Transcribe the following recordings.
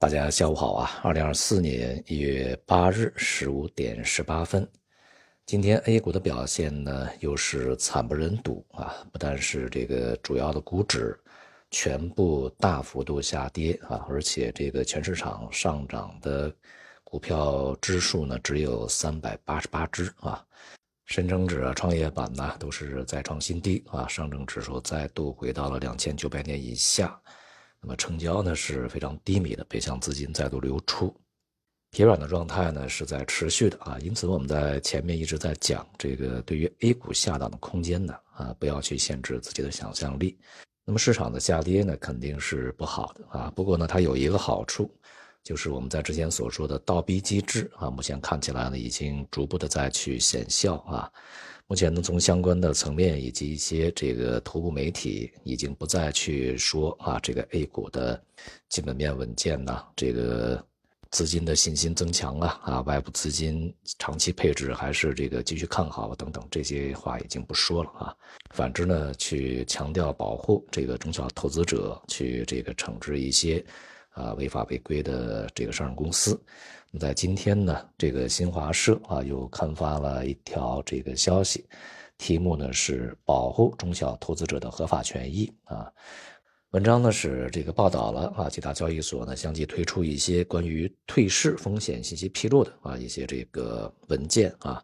大家下午好啊！二零二四年一月八日十五点十八分，今天 A 股的表现呢，又是惨不忍睹啊！不但是这个主要的股指全部大幅度下跌啊，而且这个全市场上涨的股票只数呢，只有三百八十八只啊。深成指啊、创业板呢，都是再创新低啊。上证指数再度回到了两千九百点以下。那么成交呢是非常低迷的，北向资金再度流出，疲软的状态呢是在持续的啊，因此我们在前面一直在讲这个对于 A 股下档的空间呢啊，不要去限制自己的想象力。那么市场的下跌呢肯定是不好的啊，不过呢它有一个好处，就是我们在之前所说的倒逼机制啊，目前看起来呢已经逐步的在去显效啊。目前呢，从相关的层面以及一些这个头部媒体已经不再去说啊，这个 A 股的基本面稳健呐，这个资金的信心增强啊，啊，外部资金长期配置还是这个继续看好等等这些话已经不说了啊。反之呢，去强调保护这个中小投资者，去这个惩治一些啊违法违规的这个上市公司。那在今天呢，这个新华社啊又刊发了一条这个消息，题目呢是保护中小投资者的合法权益啊。文章呢是这个报道了啊，几大交易所呢相继推出一些关于退市风险信息披露的啊一些这个文件啊。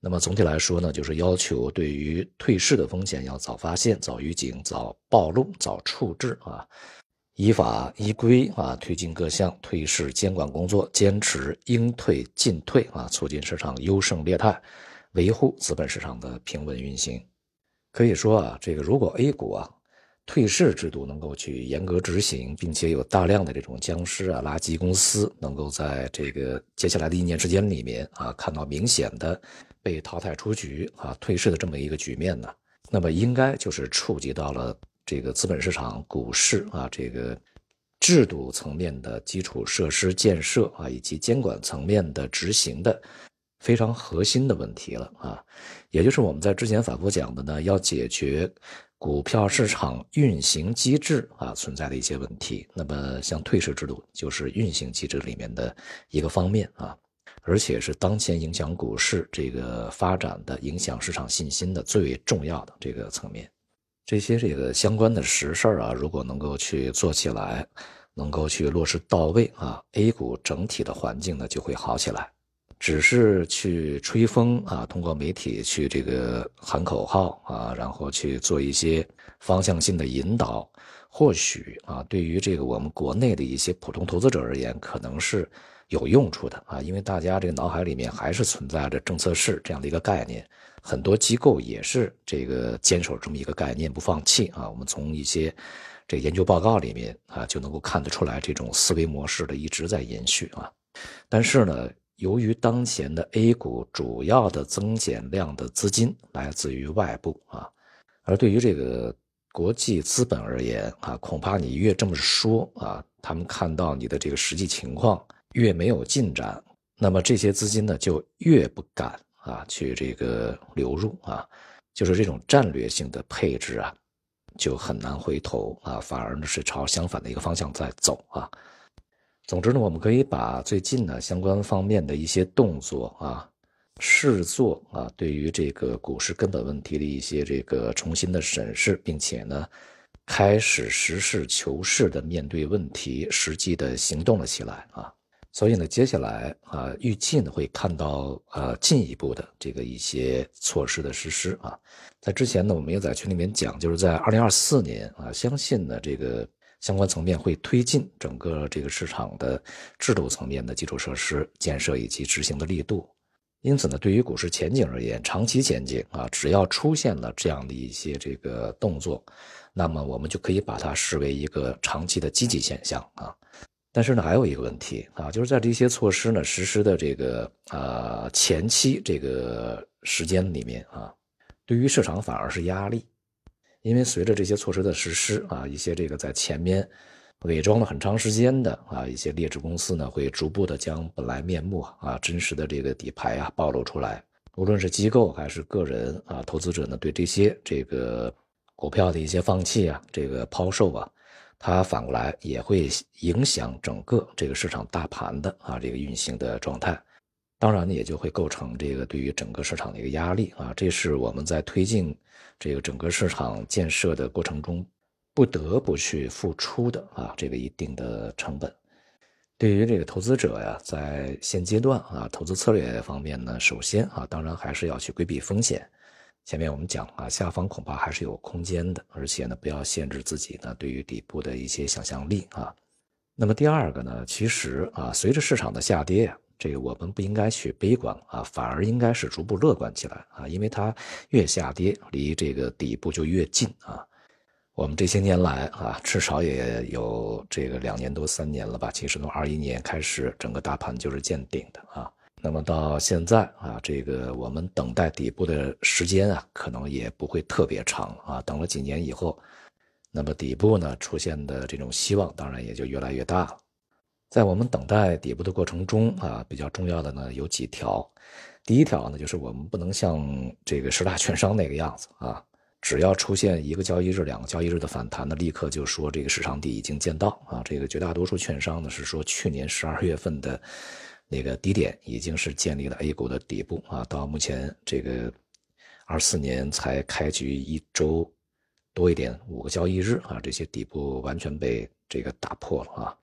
那么总体来说呢，就是要求对于退市的风险要早发现、早预警、早暴露、早处置啊。依法依规啊，推进各项退市监管工作，坚持应退尽退啊，促进市场优胜劣汰，维护资本市场的平稳运行。可以说啊，这个如果 A 股啊退市制度能够去严格执行，并且有大量的这种僵尸啊、垃圾公司能够在这个接下来的一年时间里面啊看到明显的被淘汰出局啊退市的这么一个局面呢，那么应该就是触及到了。这个资本市场、股市啊，这个制度层面的基础设施建设啊，以及监管层面的执行的非常核心的问题了啊，也就是我们在之前反复讲的呢，要解决股票市场运行机制啊存在的一些问题。那么，像退市制度就是运行机制里面的一个方面啊，而且是当前影响股市这个发展的、影响市场信心的最为重要的这个层面。这些这个相关的实事啊，如果能够去做起来，能够去落实到位啊，A 股整体的环境呢就会好起来。只是去吹风啊，通过媒体去这个喊口号啊，然后去做一些方向性的引导，或许啊，对于这个我们国内的一些普通投资者而言，可能是有用处的啊，因为大家这个脑海里面还是存在着政策市这样的一个概念。很多机构也是这个坚守这么一个概念不放弃啊，我们从一些这研究报告里面啊就能够看得出来，这种思维模式的一直在延续啊。但是呢，由于当前的 A 股主要的增减量的资金来自于外部啊，而对于这个国际资本而言啊，恐怕你越这么说啊，他们看到你的这个实际情况越没有进展，那么这些资金呢就越不敢。啊，去这个流入啊，就是这种战略性的配置啊，就很难回头啊，反而呢是朝相反的一个方向在走啊。总之呢，我们可以把最近呢相关方面的一些动作啊，视作啊对于这个股市根本问题的一些这个重新的审视，并且呢开始实事求是的面对问题，实际的行动了起来啊。所以呢，接下来啊，预计呢会看到呃进一步的这个一些措施的实施啊。在之前呢，我们也在群里面讲，就是在二零二四年啊，相信呢这个相关层面会推进整个这个市场的制度层面的基础设施建设以及执行的力度。因此呢，对于股市前景而言，长期前景啊，只要出现了这样的一些这个动作，那么我们就可以把它视为一个长期的积极现象啊。但是呢，还有一个问题啊，就是在这些措施呢实施的这个啊前期这个时间里面啊，对于市场反而是压力，因为随着这些措施的实施啊，一些这个在前面伪装了很长时间的啊一些劣质公司呢，会逐步的将本来面目啊真实的这个底牌啊暴露出来，无论是机构还是个人啊投资者呢，对这些这个股票的一些放弃啊，这个抛售啊。它反过来也会影响整个这个市场大盘的啊这个运行的状态，当然呢也就会构成这个对于整个市场的一个压力啊，这是我们在推进这个整个市场建设的过程中不得不去付出的啊这个一定的成本。对于这个投资者呀，在现阶段啊，投资策略方面呢，首先啊，当然还是要去规避风险。前面我们讲啊，下方恐怕还是有空间的，而且呢，不要限制自己呢对于底部的一些想象力啊。那么第二个呢，其实啊，随着市场的下跌，这个我们不应该去悲观啊，反而应该是逐步乐观起来啊，因为它越下跌，离这个底部就越近啊。我们这些年来啊，至少也有这个两年多三年了吧。其实从二一年开始，整个大盘就是见顶的啊。那么到现在啊，这个我们等待底部的时间啊，可能也不会特别长啊。等了几年以后，那么底部呢出现的这种希望，当然也就越来越大了。在我们等待底部的过程中啊，比较重要的呢有几条。第一条呢，就是我们不能像这个十大券商那个样子啊。只要出现一个交易日、两个交易日的反弹呢，立刻就说这个市场底已经见到啊。这个绝大多数券商呢是说，去年十二月份的那个低点已经是建立了 A 股的底部啊。到目前这个二四年才开局一周多一点，五个交易日啊，这些底部完全被这个打破了啊，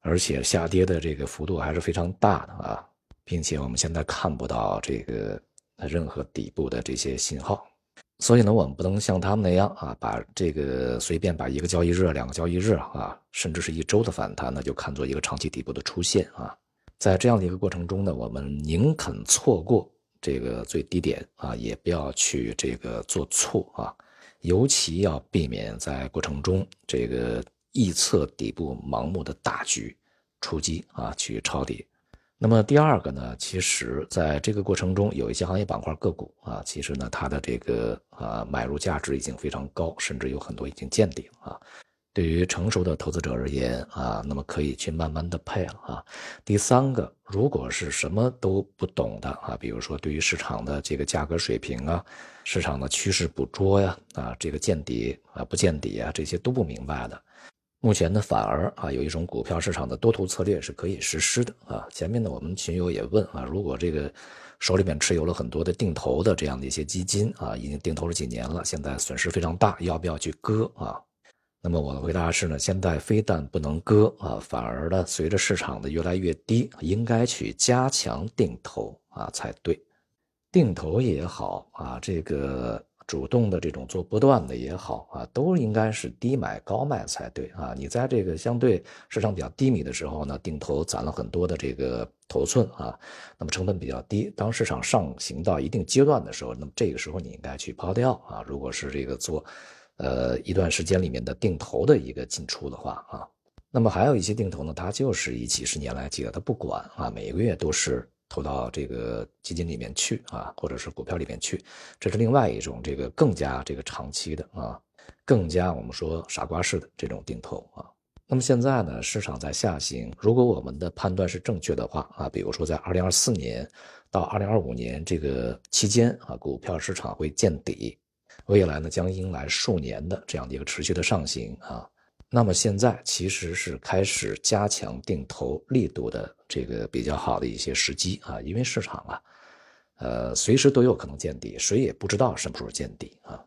而且下跌的这个幅度还是非常大的啊，并且我们现在看不到这个任何底部的这些信号。所以呢，我们不能像他们那样啊，把这个随便把一个交易日、两个交易日啊，甚至是一周的反弹呢，就看作一个长期底部的出现啊。在这样的一个过程中呢，我们宁肯错过这个最低点啊，也不要去这个做错啊。尤其要避免在过程中这个臆测底部盲目的大局出击啊，去抄底。那么第二个呢，其实在这个过程中，有一些行业板块个股啊，其实呢，它的这个啊买入价值已经非常高，甚至有很多已经见顶啊。对于成熟的投资者而言啊，那么可以去慢慢的配了啊。第三个，如果是什么都不懂的啊，比如说对于市场的这个价格水平啊，市场的趋势捕捉呀啊，这个见底啊不见底啊，这些都不明白的。目前呢，反而啊有一种股票市场的多头策略是可以实施的啊。前面呢，我们群友也问啊，如果这个手里面持有了很多的定投的这样的一些基金啊，已经定投了几年了，现在损失非常大，要不要去割啊？那么我的回答是呢，现在非但不能割啊，反而呢，随着市场的越来越低，应该去加强定投啊才对。定投也好啊，这个。主动的这种做波段的也好啊，都应该是低买高卖才对啊。你在这个相对市场比较低迷的时候呢，定投攒了很多的这个头寸啊，那么成本比较低。当市场上行到一定阶段的时候，那么这个时候你应该去抛掉啊。如果是这个做，呃一段时间里面的定投的一个进出的话啊，那么还有一些定投呢，它就是以几十年来计的，它不管啊，每个月都是。投到这个基金里面去啊，或者是股票里面去，这是另外一种这个更加这个长期的啊，更加我们说傻瓜式的这种定投啊。那么现在呢，市场在下行，如果我们的判断是正确的话啊，比如说在二零二四年到二零二五年这个期间啊，股票市场会见底，未来呢将迎来数年的这样的一个持续的上行啊。那么现在其实是开始加强定投力度的这个比较好的一些时机啊，因为市场啊，呃，随时都有可能见底，谁也不知道什么时候见底啊。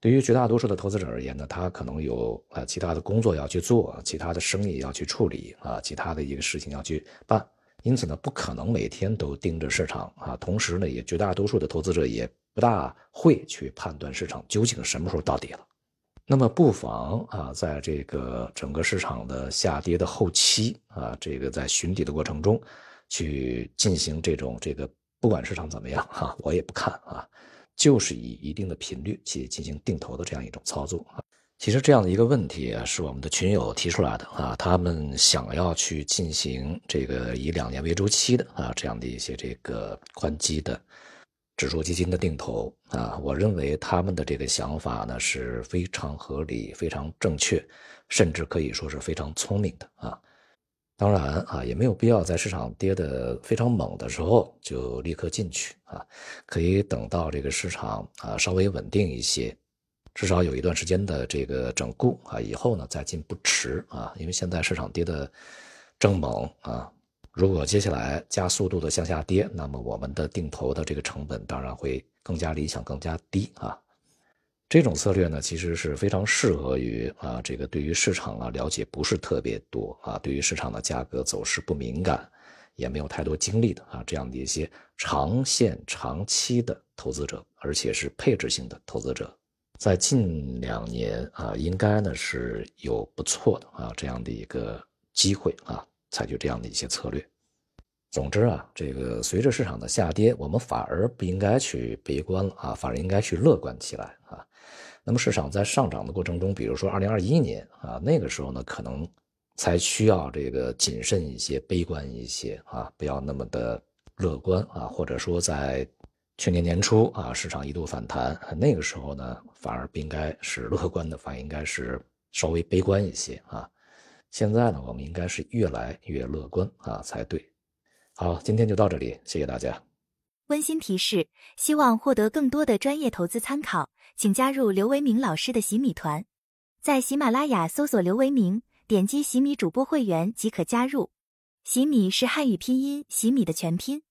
对于绝大多数的投资者而言呢，他可能有啊其他的工作要去做，其他的生意要去处理啊，其他的一个事情要去办，因此呢，不可能每天都盯着市场啊。同时呢，也绝大多数的投资者也不大会去判断市场究竟什么时候到底了。那么不妨啊，在这个整个市场的下跌的后期啊，这个在寻底的过程中，去进行这种这个，不管市场怎么样哈，我也不看啊，就是以一定的频率去进行定投的这样一种操作啊。其实这样的一个问题啊，是我们的群友提出来的啊，他们想要去进行这个以两年为周期的啊这样的一些这个宽基的。指数基金的定投啊，我认为他们的这个想法呢是非常合理、非常正确，甚至可以说是非常聪明的啊。当然啊，也没有必要在市场跌得非常猛的时候就立刻进去啊，可以等到这个市场啊稍微稳定一些，至少有一段时间的这个整固啊，以后呢再进不迟啊，因为现在市场跌得正猛啊，如果接下来加速度的向下跌，那么我们的定投的这个成本当然会更加理想、更加低啊。这种策略呢，其实是非常适合于啊，这个对于市场啊了解不是特别多啊，对于市场的价格走势不敏感，也没有太多精力的啊，这样的一些长线、长期的投资者，而且是配置性的投资者。在近两年啊，应该呢是有不错的啊这样的一个机会啊，采取这样的一些策略。总之啊，这个随着市场的下跌，我们反而不应该去悲观了啊，反而应该去乐观起来啊。那么市场在上涨的过程中，比如说二零二一年啊，那个时候呢，可能才需要这个谨慎一些、悲观一些啊，不要那么的乐观啊，或者说在。去年年初啊，市场一度反弹，那个时候呢，反而不应该是乐观的，反而应该是稍微悲观一些啊。现在呢，我们应该是越来越乐观啊才对。好，今天就到这里，谢谢大家。温馨提示：希望获得更多的专业投资参考，请加入刘维明老师的洗米团，在喜马拉雅搜索刘维明，点击洗米主播会员即可加入。洗米是汉语拼音洗米的全拼。